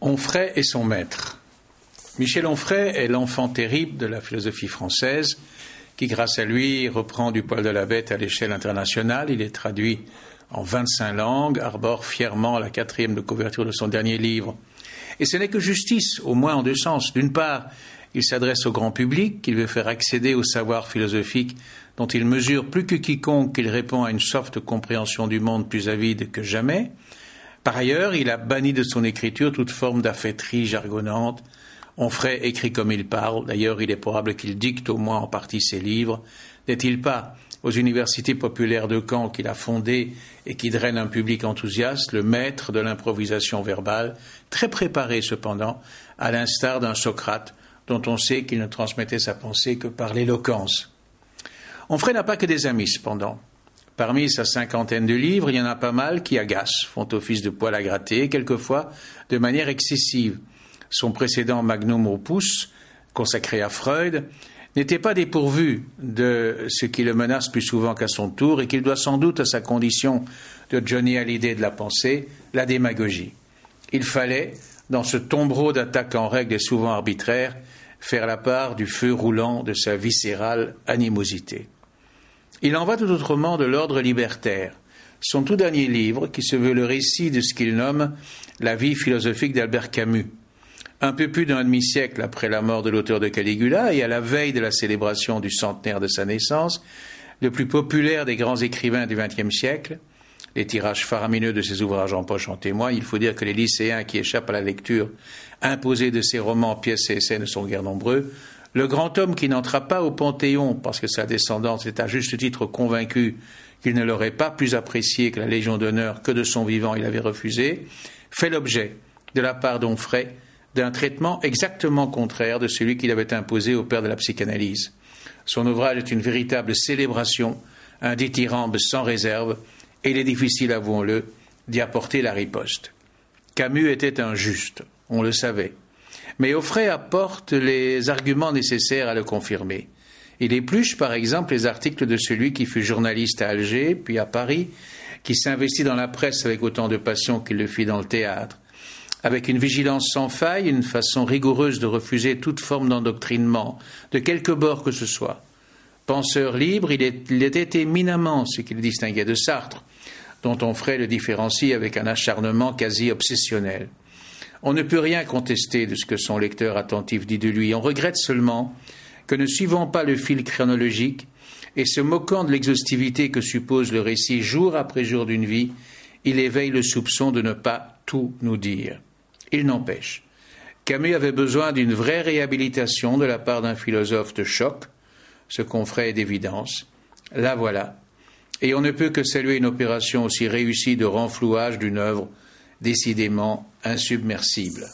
Onfray et son maître. Michel Onfray est l'enfant terrible de la philosophie française qui, grâce à lui, reprend du poil de la bête à l'échelle internationale. Il est traduit en 25 langues, arbore fièrement la quatrième de couverture de son dernier livre. Et ce n'est que justice, au moins en deux sens. D'une part, il s'adresse au grand public, qu'il veut faire accéder au savoir philosophique dont il mesure plus que quiconque qu'il répond à une de compréhension du monde plus avide que jamais. Par ailleurs, il a banni de son écriture toute forme d'affêterie jargonnante. Onfray écrit comme il parle. D'ailleurs, il est probable qu'il dicte au moins en partie ses livres. N'est-il pas, aux universités populaires de Caen qu'il a fondées et qui drainent un public enthousiaste, le maître de l'improvisation verbale, très préparé cependant, à l'instar d'un Socrate dont on sait qu'il ne transmettait sa pensée que par l'éloquence? Onfray n'a pas que des amis cependant. Parmi sa cinquantaine de livres, il y en a pas mal qui agacent, font office de poil à gratter, quelquefois de manière excessive. Son précédent Magnum Opus, consacré à Freud, n'était pas dépourvu de ce qui le menace plus souvent qu'à son tour et qu'il doit sans doute à sa condition de Johnny Hallyday de la pensée, la démagogie. Il fallait, dans ce tombereau d'attaques en règle et souvent arbitraires, faire la part du feu roulant de sa viscérale animosité. Il en va tout autrement de l'ordre libertaire. Son tout dernier livre, qui se veut le récit de ce qu'il nomme la vie philosophique d'Albert Camus. Un peu plus d'un demi-siècle après la mort de l'auteur de Caligula et à la veille de la célébration du centenaire de sa naissance, le plus populaire des grands écrivains du XXe siècle, les tirages faramineux de ses ouvrages en poche en témoignent. Il faut dire que les lycéens qui échappent à la lecture imposée de ses romans, pièces et essais ne sont guère nombreux. Le grand homme qui n'entra pas au Panthéon parce que sa descendance est à juste titre convaincue qu'il ne l'aurait pas plus apprécié que la Légion d'honneur que de son vivant il avait refusé, fait l'objet, de la part d'Onfray, d'un traitement exactement contraire de celui qu'il avait imposé au père de la psychanalyse. Son ouvrage est une véritable célébration, un dithyrambe sans réserve, et il est difficile, avouons-le, d'y apporter la riposte. Camus était injuste, on le savait. Mais Offray apporte les arguments nécessaires à le confirmer. Il épluche par exemple les articles de celui qui fut journaliste à Alger, puis à Paris, qui s'investit dans la presse avec autant de passion qu'il le fit dans le théâtre, avec une vigilance sans faille, une façon rigoureuse de refuser toute forme d'endoctrinement, de quelque bord que ce soit. Penseur libre, il, il était éminemment ce qui le distinguait de Sartre, dont on le différencie avec un acharnement quasi obsessionnel. On ne peut rien contester de ce que son lecteur attentif dit de lui. On regrette seulement que ne suivant pas le fil chronologique et se moquant de l'exhaustivité que suppose le récit jour après jour d'une vie, il éveille le soupçon de ne pas tout nous dire. Il n'empêche. Camus avait besoin d'une vraie réhabilitation de la part d'un philosophe de choc, ce qu'on ferait d'évidence. La voilà. Et on ne peut que saluer une opération aussi réussie de renflouage d'une œuvre décidément insubmersible.